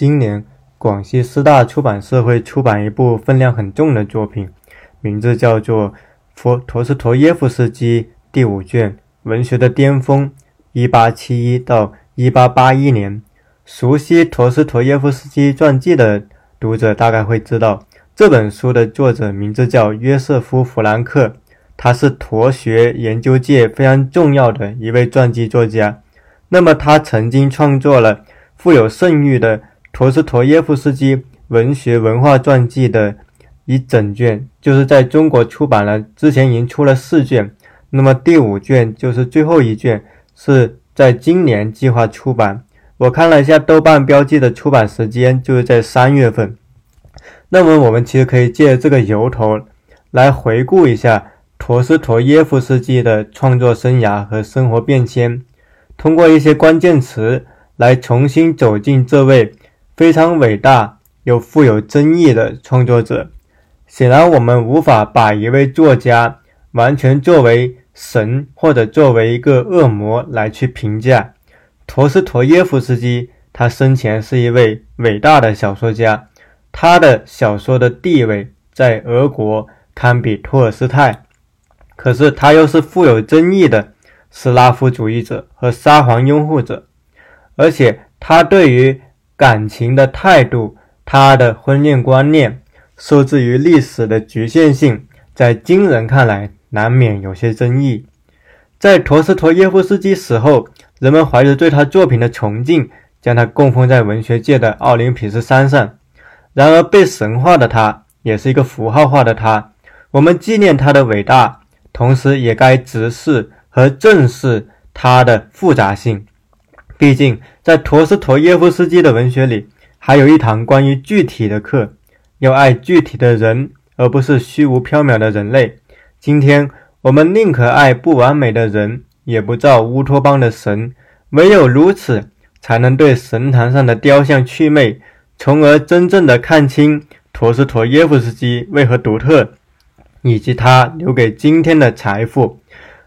今年广西师大出版社会出版一部分量很重的作品，名字叫做《佛陀思妥耶夫斯基第五卷文学的巅峰（一八七一到一八八一年）》。熟悉陀思妥耶夫斯基传记的读者大概会知道，这本书的作者名字叫约瑟夫·弗兰克，他是陀学研究界非常重要的一位传记作家。那么，他曾经创作了富有盛誉的。陀思妥耶夫斯基文学文化传记的一整卷，就是在中国出版了，之前已经出了四卷，那么第五卷就是最后一卷，是在今年计划出版。我看了一下豆瓣标记的出版时间，就是在三月份。那么我们其实可以借这个由头来回顾一下陀思妥耶夫斯基的创作生涯和生活变迁，通过一些关键词来重新走进这位。非常伟大又富有争议的创作者，显然我们无法把一位作家完全作为神或者作为一个恶魔来去评价。陀思妥耶夫斯基，他生前是一位伟大的小说家，他的小说的地位在俄国堪比托尔斯泰。可是他又是富有争议的斯拉夫主义者和沙皇拥护者，而且他对于。感情的态度，他的婚恋观念，受制于历史的局限性，在今人看来难免有些争议。在陀思妥耶夫斯基死后，人们怀着对他作品的崇敬，将他供奉在文学界的奥林匹斯山上。然而，被神化的他，也是一个符号化的他。我们纪念他的伟大，同时也该直视和正视他的复杂性。毕竟，在陀思妥耶夫斯基的文学里，还有一堂关于具体的课，要爱具体的人，而不是虚无缥缈的人类。今天，我们宁可爱不完美的人，也不造乌托邦的神。唯有如此，才能对神坛上的雕像祛魅，从而真正的看清陀思妥耶夫斯基为何独特，以及他留给今天的财富。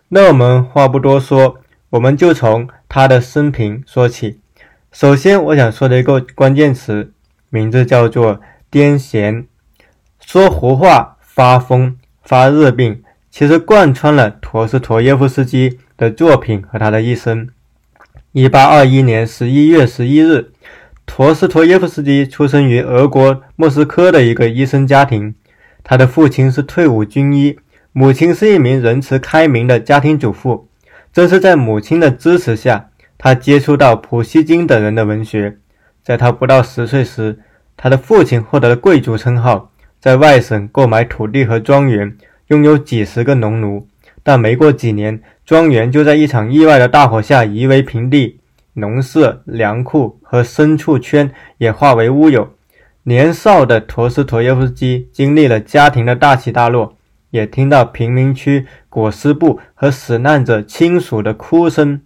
那我们话不多说，我们就从。他的生平说起，首先我想说的一个关键词，名字叫做癫痫。说胡话、发疯、发热病，其实贯穿了陀思妥耶夫斯基的作品和他的一生。一八二一年十一月十一日，陀思妥耶夫斯基出生于俄国莫斯科的一个医生家庭，他的父亲是退伍军医，母亲是一名仁慈开明的家庭主妇。正是在母亲的支持下，他接触到普希金等人的文学。在他不到十岁时，他的父亲获得了贵族称号，在外省购买土地和庄园，拥有几十个农奴。但没过几年，庄园就在一场意外的大火下夷为平地，农舍、粮库和牲畜圈也化为乌有。年少的陀思妥耶夫斯基经历了家庭的大起大落。也听到贫民区裹尸布和死难者亲属的哭声。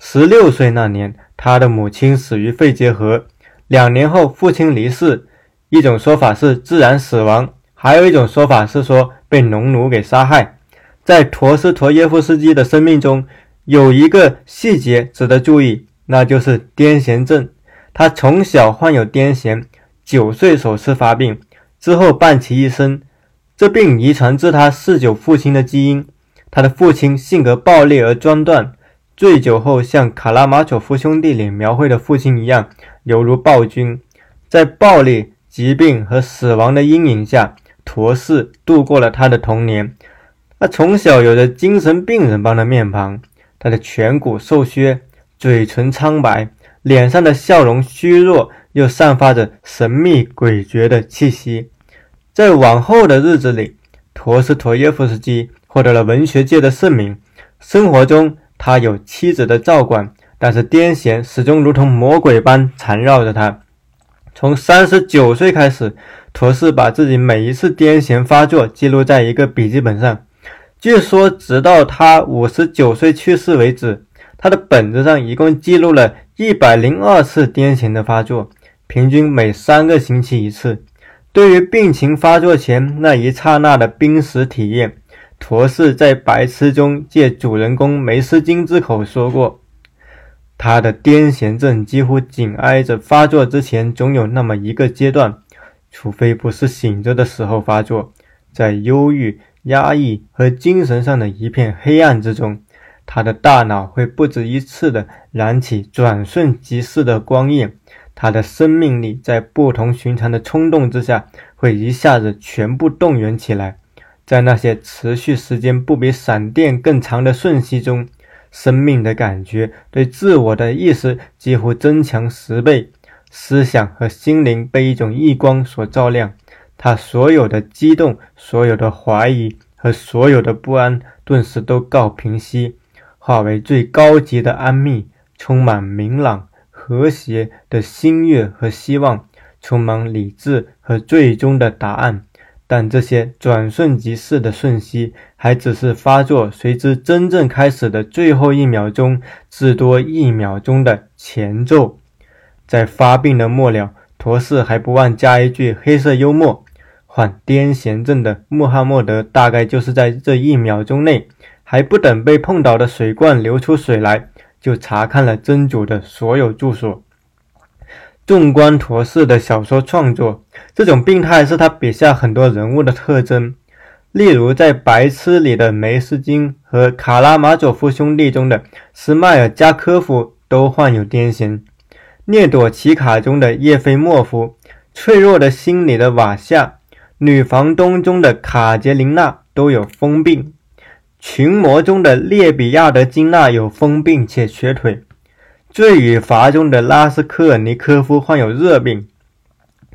十六岁那年，他的母亲死于肺结核。两年后，父亲离世。一种说法是自然死亡，还有一种说法是说被农奴给杀害。在陀思妥耶夫斯基的生命中，有一个细节值得注意，那就是癫痫症。他从小患有癫痫，九岁首次发病，之后伴其一生。这病遗传自他嗜酒父亲的基因。他的父亲性格暴烈而专断，醉酒后像《卡拉马佐夫兄弟》里描绘的父亲一样，犹如暴君。在暴力、疾病和死亡的阴影下，陀氏度过了他的童年。他从小有着精神病人般的面庞，他的颧骨瘦削，嘴唇苍白，脸上的笑容虚弱，又散发着神秘诡谲的气息。在往后的日子里，陀思妥耶夫斯基获得了文学界的盛名。生活中，他有妻子的照管，但是癫痫始终如同魔鬼般缠绕着他。从三十九岁开始，陀思把自己每一次癫痫发作记录在一个笔记本上。据说，直到他五十九岁去世为止，他的本子上一共记录了一百零二次癫痫的发作，平均每三个星期一次。对于病情发作前那一刹那的濒死体验，陀思在白痴中借主人公梅斯金之口说过：“他的癫痫症几乎紧挨着发作之前，总有那么一个阶段，除非不是醒着的时候发作，在忧郁、压抑和精神上的一片黑暗之中，他的大脑会不止一次地燃起转瞬即逝的光焰，他的生命力在不同寻常的冲动之下会一下子全部动员起来，在那些持续时间不比闪电更长的瞬息中。生命的感觉对自我的意识几乎增强十倍，思想和心灵被一种异光所照亮，他所有的激动、所有的怀疑和所有的不安顿时都告平息，化为最高级的安谧，充满明朗、和谐的心悦和希望，充满理智和最终的答案。但这些转瞬即逝的瞬息，还只是发作随之真正开始的最后一秒钟至多一秒钟的前奏。在发病的末了，陀寺还不忘加一句黑色幽默：患癫痫症的穆罕默德大概就是在这一秒钟内，还不等被碰倒的水罐流出水来，就查看了真主的所有住所。纵观陀寺的小说创作，这种病态是他笔下很多人物的特征。例如，在《白痴》里的梅斯金和《卡拉马佐夫兄弟》中的斯迈尔加科夫都患有癫痫；《涅朵奇卡》中的叶菲莫夫、《脆弱的心》里的瓦夏、《女房东》中的卡捷琳娜都有疯病；《群魔》中的列比亚德金娜有疯病且瘸腿。罪与罚中的拉斯科尔尼科夫患有热病。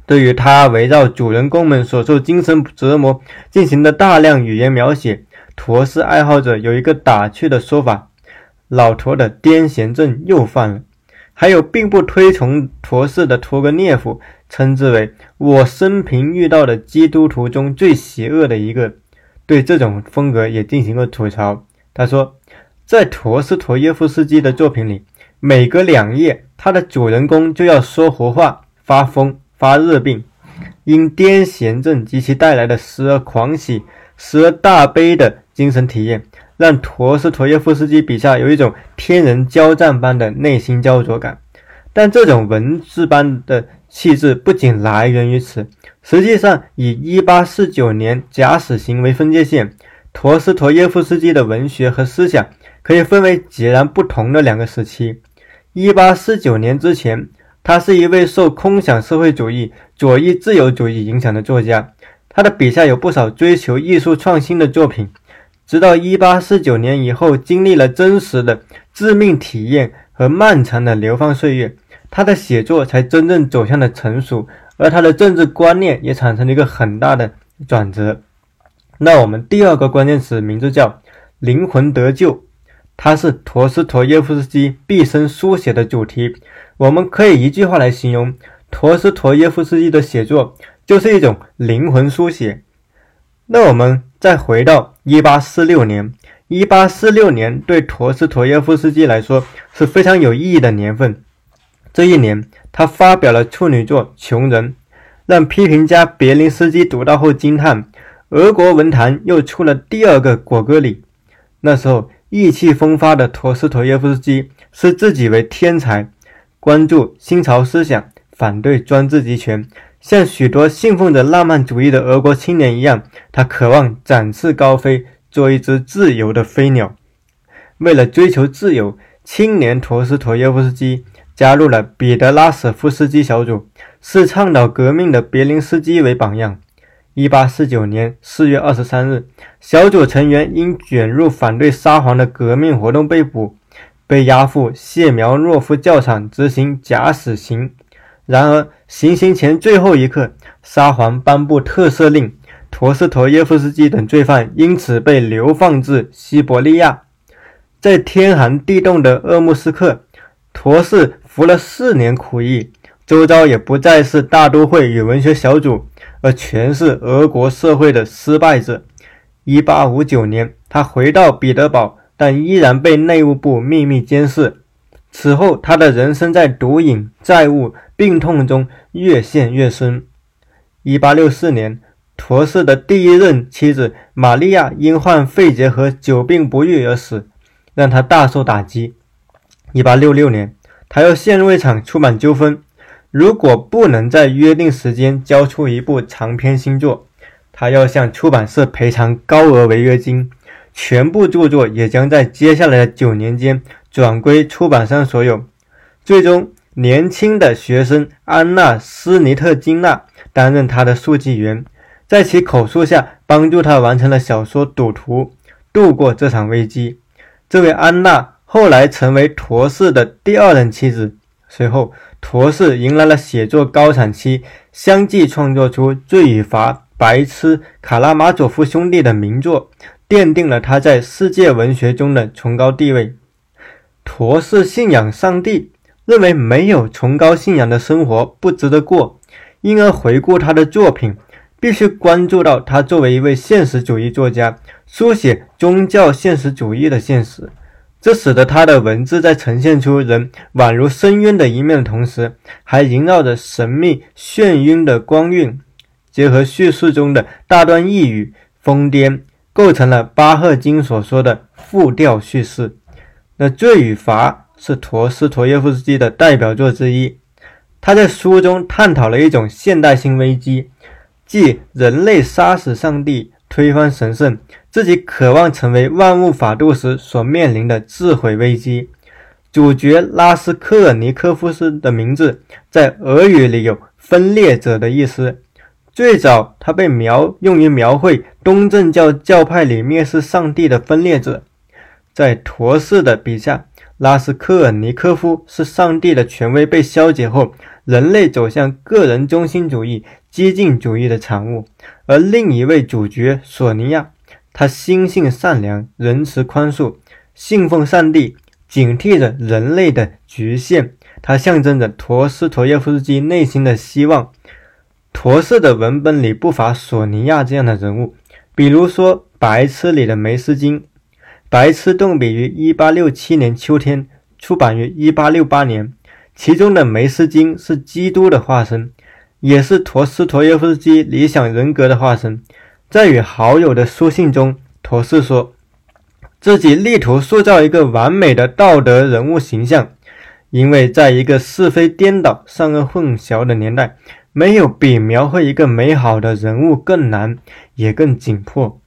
对于他围绕主人公们所受精神折磨进行的大量语言描写，陀思爱好者有一个打趣的说法：“老陀的癫痫症又犯了。”还有并不推崇陀思的托格涅夫称之为我生平遇到的基督徒中最邪恶的一个，对这种风格也进行过吐槽。他说，在陀思妥耶夫斯基的作品里。每隔两页，他的主人公就要说胡话、发疯、发热病。因癫痫症及其带来的时而狂喜、时而大悲的精神体验，让陀思妥耶夫斯基笔下有一种天人交战般的内心焦灼感。但这种文字般的气质不仅来源于此，实际上以1849年假死行为分界线，陀思妥耶夫斯基的文学和思想可以分为截然不同的两个时期。一八四九年之前，他是一位受空想社会主义、左翼自由主义影响的作家。他的笔下有不少追求艺术创新的作品。直到一八四九年以后，经历了真实的致命体验和漫长的流放岁月，他的写作才真正走向了成熟，而他的政治观念也产生了一个很大的转折。那我们第二个关键词名字叫“灵魂得救”。它是陀思妥耶夫斯基毕生书写的主题。我们可以一句话来形容陀思妥耶夫斯基的写作，就是一种灵魂书写。那我们再回到1846年，1846年对陀思妥耶夫斯基来说是非常有意义的年份。这一年，他发表了处女作《穷人》，让批评家别林斯基读到后惊叹：俄国文坛又出了第二个果戈里。那时候。意气风发的陀思妥耶夫斯基视自己为天才，关注新潮思想，反对专制集权。像许多信奉着浪漫主义的俄国青年一样，他渴望展翅高飞，做一只自由的飞鸟。为了追求自由，青年陀思妥耶夫斯基加入了彼得拉舍夫斯基小组，视倡导革命的别林斯基为榜样。一八四九年四月二十三日，小组成员因卷入反对沙皇的革命活动被捕，被押赴谢苗诺夫教场执行假死刑。然而，行刑前最后一刻，沙皇颁布特赦令，陀思妥耶夫斯基等罪犯因此被流放至西伯利亚。在天寒地冻的鄂木斯克，陀思服了四年苦役，周遭也不再是大都会与文学小组。而全是俄国社会的失败者。一八五九年，他回到彼得堡，但依然被内务部秘密监视。此后，他的人生在毒瘾、债务、病痛中越陷越深。一八六四年，陀氏的第一任妻子玛利亚因患肺结核、久病不愈而死，让他大受打击。一八六六年，他又陷入一场出版纠纷。如果不能在约定时间交出一部长篇新作，他要向出版社赔偿高额违约金，全部著作也将在接下来的九年间转归出版商所有。最终，年轻的学生安娜·斯尼特金娜担任他的书记员，在其口述下帮助他完成了小说《赌徒》，度过这场危机。这位安娜后来成为陀氏的第二任妻子。随后，陀氏迎来了写作高产期，相继创作出《罪与罚》《白痴》《卡拉马佐夫兄弟》的名作，奠定了他在世界文学中的崇高地位。陀氏信仰上帝，认为没有崇高信仰的生活不值得过，因而回顾他的作品，必须关注到他作为一位现实主义作家，书写宗教现实主义的现实。这使得他的文字在呈现出人宛如深渊的一面的同时，还萦绕着神秘眩晕的光晕，结合叙述中的大段异语、疯癫，构成了巴赫金所说的复调叙事。那《罪与罚》是陀思妥耶夫斯基的代表作之一，他在书中探讨了一种现代性危机，即人类杀死上帝。推翻神圣，自己渴望成为万物法度时所面临的自毁危机。主角拉斯科尔尼科夫斯的名字在俄语里有“分裂者”的意思。最早，他被描用于描绘东正教教派里蔑视上帝的分裂者。在陀氏的笔下，拉斯科尔尼科夫是上帝的权威被消解后，人类走向个人中心主义。激进主义的产物，而另一位主角索尼娅，她心性善良、仁慈宽恕，信奉上帝，警惕着人类的局限。她象征着陀思妥耶夫斯基内心的希望。陀氏的文本里不乏索尼娅这样的人物，比如说《白痴》里的梅斯金。《白痴》动笔于1867年秋天，出版于1868年，其中的梅斯金是基督的化身。也是陀思妥耶夫斯基理想人格的化身。在与好友的书信中，陀思说自己力图塑造一个完美的道德人物形象，因为在一个是非颠倒、善恶混淆的年代，没有比描绘一个美好的人物更难，也更紧迫。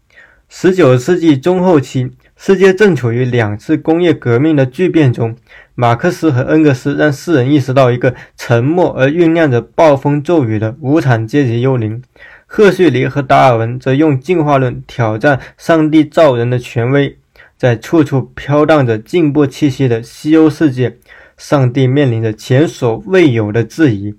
十九世纪中后期。世界正处于两次工业革命的巨变中，马克思和恩格斯让世人意识到一个沉默而酝酿着暴风骤雨的无产阶级幽灵。赫胥黎和达尔文则用进化论挑战上帝造人的权威。在处处飘荡着进步气息的西欧世界，上帝面临着前所未有的质疑。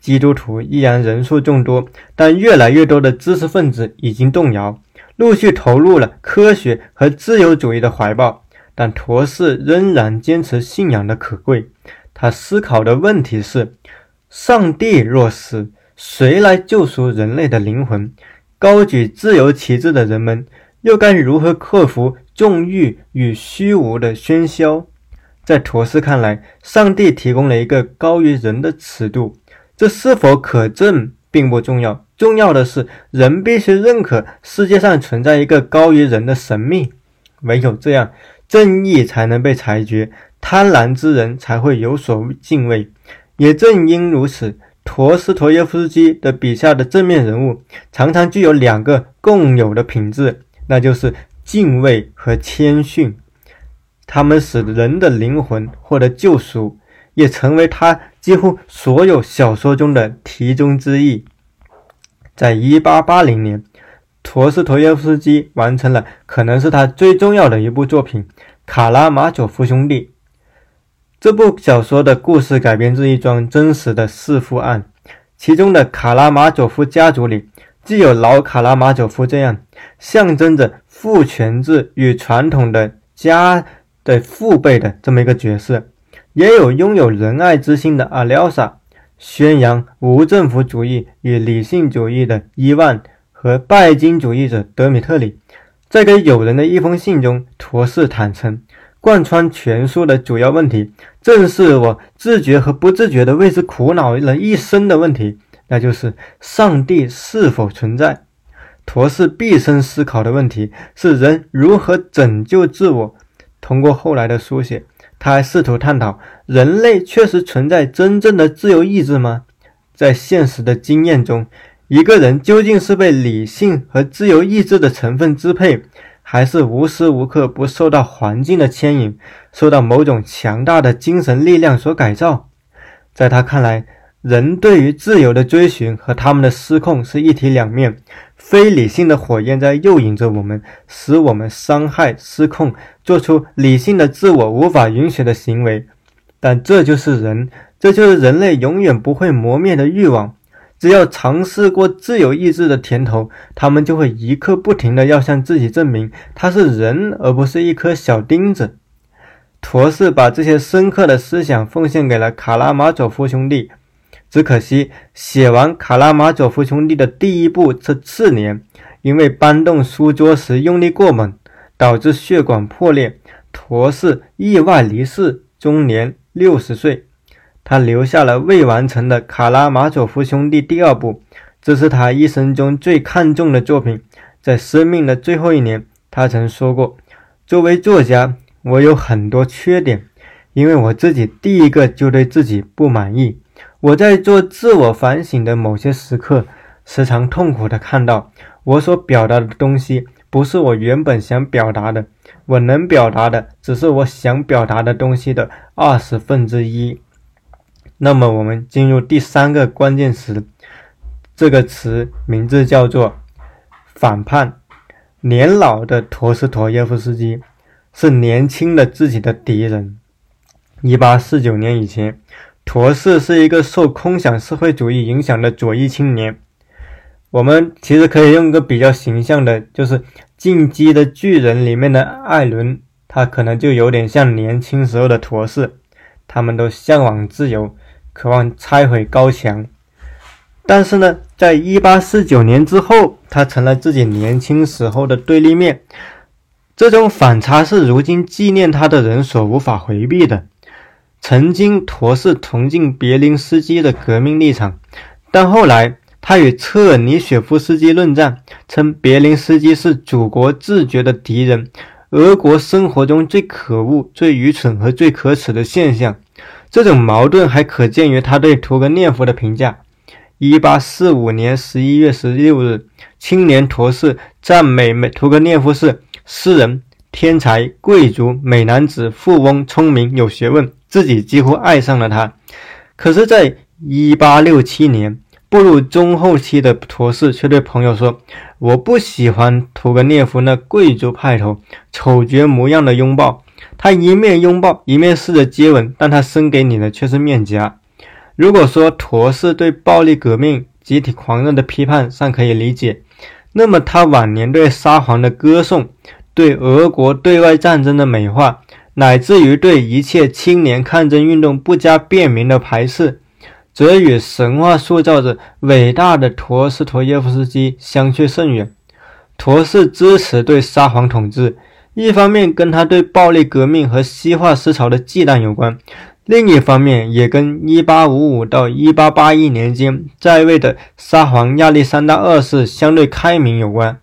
基督徒依然人数众多，但越来越多的知识分子已经动摇。陆续投入了科学和自由主义的怀抱，但陀氏仍然坚持信仰的可贵。他思考的问题是：上帝若死，谁来救赎人类的灵魂？高举自由旗帜的人们又该如何克服纵欲与虚无的喧嚣？在陀思看来，上帝提供了一个高于人的尺度，这是否可证并不重要。重要的是，人必须认可世界上存在一个高于人的神秘，唯有这样，正义才能被裁决，贪婪之人才会有所敬畏。也正因如此，陀思妥耶夫斯基的笔下的正面人物常常具有两个共有的品质，那就是敬畏和谦逊。他们使人的灵魂获得救赎，也成为他几乎所有小说中的题中之意。在一八八零年，陀思妥耶夫斯基完成了可能是他最重要的一部作品《卡拉马佐夫兄弟》。这部小说的故事改编自一桩真实的弑父案，其中的卡拉马佐夫家族里，既有老卡拉马佐夫这样象征着父权制与传统的家的父辈的这么一个角色，也有拥有仁爱之心的阿廖沙。宣扬无政府主义与理性主义的伊万和拜金主义者德米特里，在给友人的一封信中，陀氏坦诚，贯穿全书的主要问题，正是我自觉和不自觉地为之苦恼了一生的问题，那就是上帝是否存在。陀氏毕生思考的问题是人如何拯救自我。通过后来的书写。他还试图探讨：人类确实存在真正的自由意志吗？在现实的经验中，一个人究竟是被理性和自由意志的成分支配，还是无时无刻不受到环境的牵引，受到某种强大的精神力量所改造？在他看来，人对于自由的追寻和他们的失控是一体两面。非理性的火焰在诱引着我们，使我们伤害、失控，做出理性的自我无法允许的行为。但这就是人，这就是人类永远不会磨灭的欲望。只要尝试过自由意志的甜头，他们就会一刻不停的要向自己证明他是人，而不是一颗小钉子。陀思把这些深刻的思想奉献给了卡拉马佐夫兄弟。只可惜，写完《卡拉马佐夫兄弟》的第一部这次年，因为搬动书桌时用力过猛，导致血管破裂，陀氏意外离世，终年六十岁。他留下了未完成的《卡拉马佐夫兄弟》第二部，这是他一生中最看重的作品。在生命的最后一年，他曾说过：“作为作家，我有很多缺点，因为我自己第一个就对自己不满意。”我在做自我反省的某些时刻，时常痛苦地看到我所表达的东西不是我原本想表达的，我能表达的只是我想表达的东西的二十分之一。那么，我们进入第三个关键词，这个词名字叫做“反叛”。年老的陀思妥耶夫斯基是年轻的自己的敌人。一八四九年以前。陀氏是一个受空想社会主义影响的左翼青年。我们其实可以用一个比较形象的，就是《进击的巨人》里面的艾伦，他可能就有点像年轻时候的陀氏。他们都向往自由，渴望拆毁高墙。但是呢，在一八四九年之后，他成了自己年轻时候的对立面。这种反差是如今纪念他的人所无法回避的。曾经，陀思崇敬别林斯基的革命立场，但后来他与车尔尼雪夫斯基论战，称别林斯基是祖国自觉的敌人，俄国生活中最可恶、最愚蠢和最可耻的现象。这种矛盾还可见于他对屠格涅夫的评价。一八四五年十一月十六日，青年陀思赞美美屠格涅夫是诗人、天才、贵族、美男子、富翁、聪明、有学问。自己几乎爱上了他，可是，在一八六七年步入中后期的陀氏却对朋友说：“我不喜欢屠格涅夫那贵族派头、丑角模样的拥抱。他一面拥抱，一面试着接吻，但他伸给你的却是面颊。”如果说陀氏对暴力革命、集体狂热的批判尚可以理解，那么他晚年对沙皇的歌颂、对俄国对外战争的美化。乃至于对一切青年抗争运动不加辨明的排斥，则与神话塑造着伟大的陀思妥耶夫斯基相去甚远。陀思支持对沙皇统治，一方面跟他对暴力革命和西化思潮的忌惮有关，另一方面也跟1855到1881年间在位的沙皇亚历山大二世相对开明有关。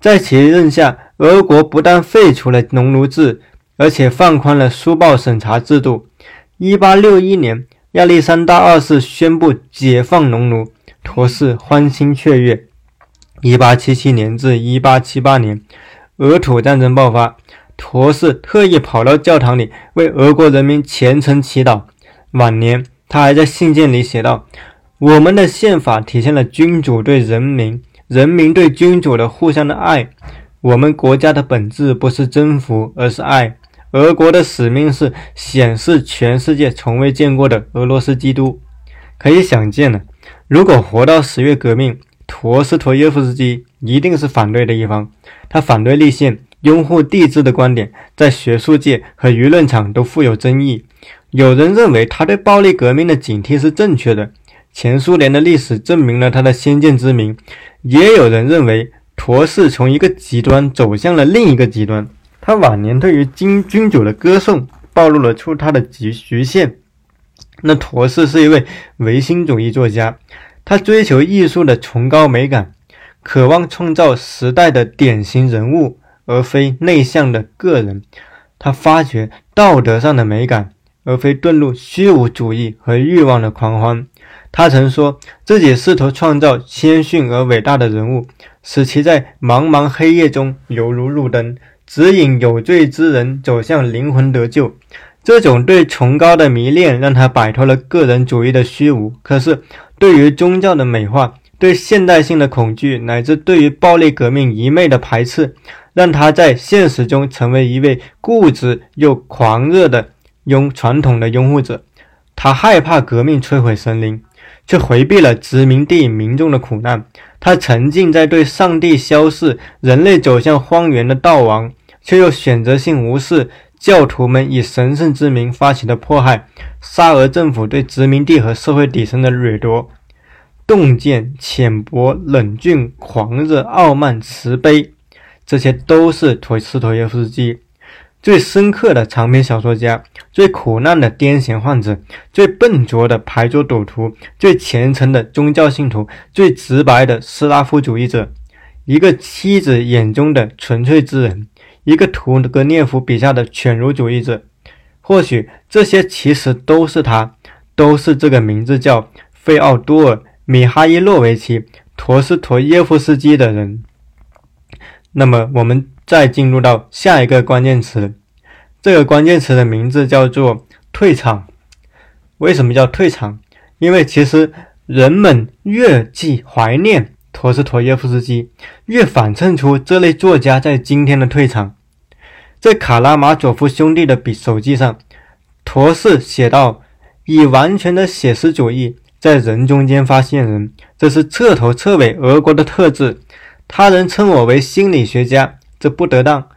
在其任下，俄国不但废除了农奴制，而且放宽了书报审查制度。一八六一年，亚历山大二世宣布解放农奴，陀氏欢欣雀跃。一八七七年至一八七八年，俄土战争爆发，陀氏特意跑到教堂里为俄国人民虔诚祈祷。晚年，他还在信件里写道：“我们的宪法体现了君主对人民、人民对君主的互相的爱。我们国家的本质不是征服，而是爱。”俄国的使命是显示全世界从未见过的俄罗斯基督。可以想见呢，如果活到十月革命，陀思妥耶夫斯基一定是反对的一方。他反对立宪、拥护帝制的观点，在学术界和舆论场都富有争议。有人认为他对暴力革命的警惕是正确的，前苏联的历史证明了他的先见之明。也有人认为陀思从一个极端走向了另一个极端。他晚年对于君君主的歌颂，暴露了出他的局局限。那陀思是一位唯心主义作家，他追求艺术的崇高美感，渴望创造时代的典型人物，而非内向的个人。他发掘道德上的美感，而非遁入虚无主义和欲望的狂欢。他曾说自己试图创造谦逊而伟大的人物，使其在茫茫黑夜中犹如路灯，指引有罪之人走向灵魂得救。这种对崇高的迷恋让他摆脱了个人主义的虚无。可是，对于宗教的美化、对现代性的恐惧，乃至对于暴力革命一昧的排斥，让他在现实中成为一位固执又狂热的拥传统的拥护者。他害怕革命摧毁神灵，却回避了殖民地民众的苦难。他沉浸在对上帝消逝、人类走向荒原的悼亡，却又选择性无视。教徒们以神圣之名发起的迫害，沙俄政府对殖民地和社会底层的掠夺，洞见、浅薄、冷峻、狂热、傲慢、慈悲，这些都是陀思妥耶夫斯基最深刻的长篇小说家，最苦难的癫痫患者，最笨拙的牌桌赌徒，最虔诚的宗教信徒，最直白的斯拉夫主义者，一个妻子眼中的纯粹之人。一个屠格涅夫笔下的犬儒主义者，或许这些其实都是他，都是这个名字叫费奥多尔·米哈伊洛维奇·陀思妥耶夫斯基的人。那么，我们再进入到下一个关键词，这个关键词的名字叫做“退场”。为什么叫退场？因为其实人们越记怀念陀思妥耶夫斯基，越反衬出这类作家在今天的退场。在卡拉马佐夫兄弟的笔手记上，陀思写道：“以完全的写实主义在人中间发现人，这是彻头彻尾俄国的特质。他人称我为心理学家，这不得当。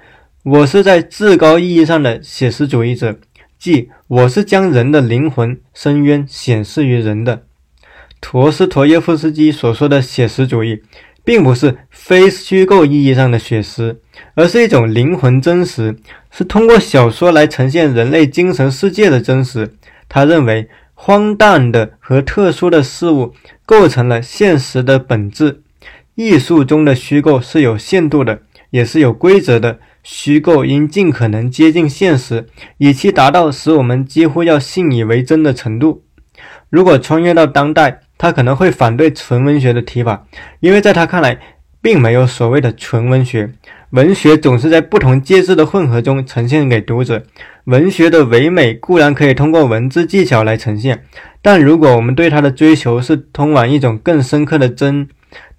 我是在至高意义上的写实主义者，即我是将人的灵魂深渊显示于人的。”陀思妥耶夫斯基所说的写实主义。并不是非虚构意义上的写实，而是一种灵魂真实，是通过小说来呈现人类精神世界的真实。他认为，荒诞的和特殊的事物构成了现实的本质。艺术中的虚构是有限度的，也是有规则的。虚构应尽可能接近现实，以期达到使我们几乎要信以为真的程度。如果穿越到当代，他可能会反对纯文学的提法，因为在他看来，并没有所谓的纯文学。文学总是在不同介质的混合中呈现给读者。文学的唯美固然可以通过文字技巧来呈现，但如果我们对它的追求是通往一种更深刻的真，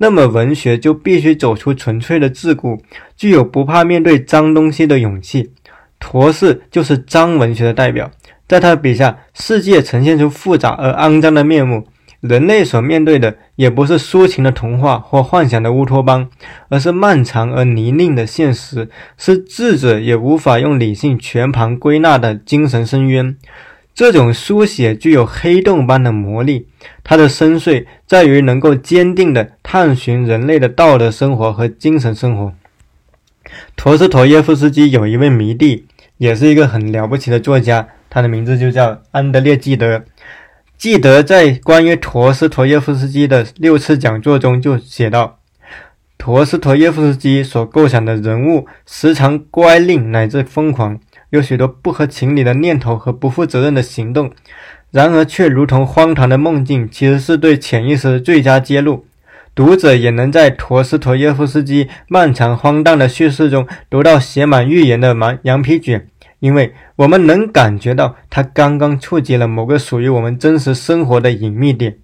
那么文学就必须走出纯粹的桎梏，具有不怕面对脏东西的勇气。陀思就是脏文学的代表，在他笔下，世界呈现出复杂而肮脏的面目。人类所面对的也不是抒情的童话或幻想的乌托邦，而是漫长而泥泞的现实，是智者也无法用理性全盘归纳的精神深渊。这种书写具有黑洞般的魔力，它的深邃在于能够坚定地探寻人类的道德生活和精神生活。陀思妥耶夫斯基有一位迷弟，也是一个很了不起的作家，他的名字就叫安德烈·纪德。记得在关于陀思妥耶夫斯基的六次讲座中就写道：陀思妥耶夫斯基所构想的人物时常乖戾乃至疯狂，有许多不合情理的念头和不负责任的行动，然而却如同荒唐的梦境，其实是对潜意识的最佳揭露。读者也能在陀思妥耶夫斯基漫长荒诞的叙事中读到写满预言的羊羊皮卷。因为我们能感觉到他刚刚触及了某个属于我们真实生活的隐秘点。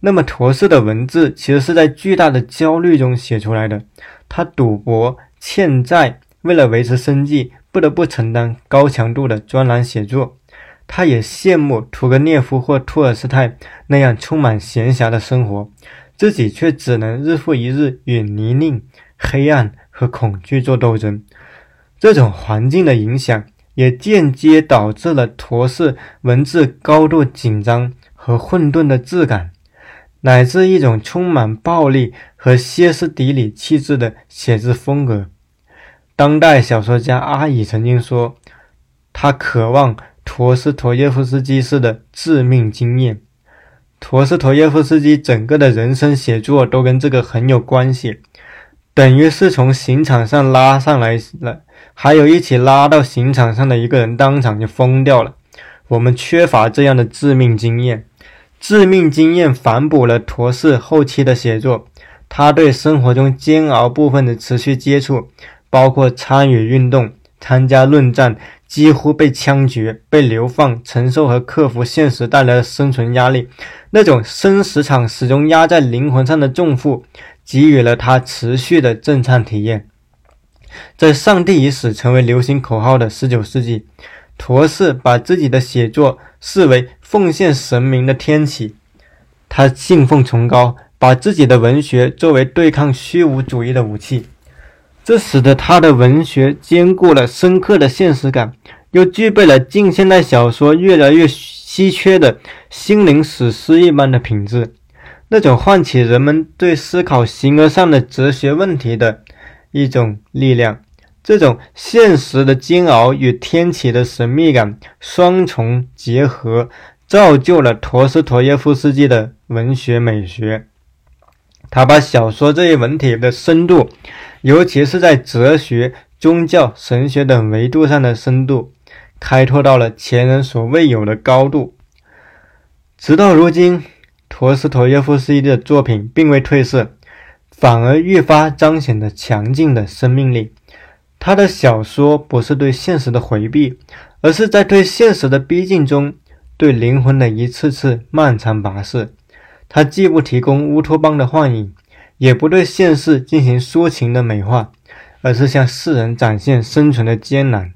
那么，陀思的文字其实是在巨大的焦虑中写出来的。他赌博、欠债，为了维持生计，不得不承担高强度的专栏写作。他也羡慕屠格涅夫或托尔斯泰那样充满闲暇的生活，自己却只能日复一日与泥泞、黑暗和恐惧做斗争。这种环境的影响，也间接导致了陀氏文字高度紧张和混沌的质感，乃至一种充满暴力和歇斯底里气质的写字风格。当代小说家阿乙曾经说，他渴望陀思妥耶夫斯基式的致命经验。陀思妥耶夫斯基整个的人生写作都跟这个很有关系，等于是从刑场上拉上来了。还有一起拉到刑场上的一个人当场就疯掉了。我们缺乏这样的致命经验，致命经验反哺了陀思后期的写作。他对生活中煎熬部分的持续接触，包括参与运动、参加论战、几乎被枪决、被流放、承受和克服现实带来的生存压力，那种生死场始终压在灵魂上的重负，给予了他持续的震颤体验。在“上帝已死”成为流行口号的19世纪，陀思把自己的写作视为奉献神明的天启，他信奉崇高。把自己的文学作为对抗虚无主义的武器，这使得他的文学兼顾了深刻的现实感，又具备了近现代小说越来越稀缺的心灵史诗一般的品质，那种唤起人们对思考形而上的哲学问题的一种力量。这种现实的煎熬与天启的神秘感双重结合，造就了陀思妥耶夫斯基的文学美学。他把小说这一文体的深度，尤其是在哲学、宗教、神学等维度上的深度，开拓到了前人所未有的高度。直到如今，陀思妥耶夫斯基的作品并未褪色，反而愈发彰显着强劲的生命力。他的小说不是对现实的回避，而是在对现实的逼近中，对灵魂的一次次漫长跋涉。他既不提供乌托邦的幻影，也不对现实进行抒情的美化，而是向世人展现生存的艰难。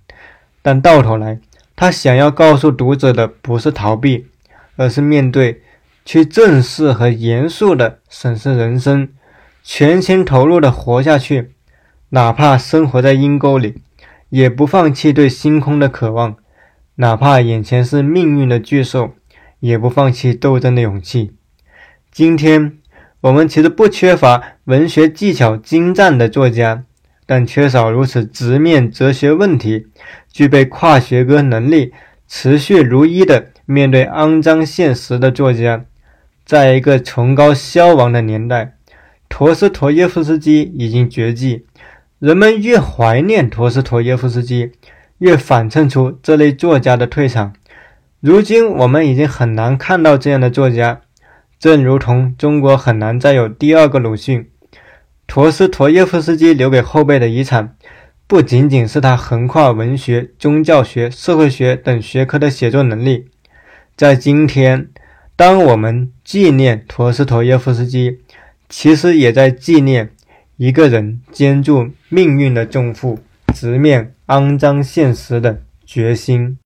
但到头来，他想要告诉读者的不是逃避，而是面对，去正视和严肃地审视人生，全心投入地活下去，哪怕生活在阴沟里，也不放弃对星空的渴望；哪怕眼前是命运的巨兽，也不放弃斗争的勇气。今天我们其实不缺乏文学技巧精湛的作家，但缺少如此直面哲学问题、具备跨学科能力、持续如一的面对肮脏现实的作家。在一个崇高消亡的年代，陀思妥耶夫斯基已经绝迹。人们越怀念陀思妥耶夫斯基，越反衬出这类作家的退场。如今，我们已经很难看到这样的作家。正如同中国很难再有第二个鲁迅，陀思妥耶夫斯基留给后辈的遗产，不仅仅是他横跨文学、宗教学、社会学等学科的写作能力。在今天，当我们纪念陀思妥耶夫斯基，其实也在纪念一个人肩住命运的重负、直面肮脏现实的决心。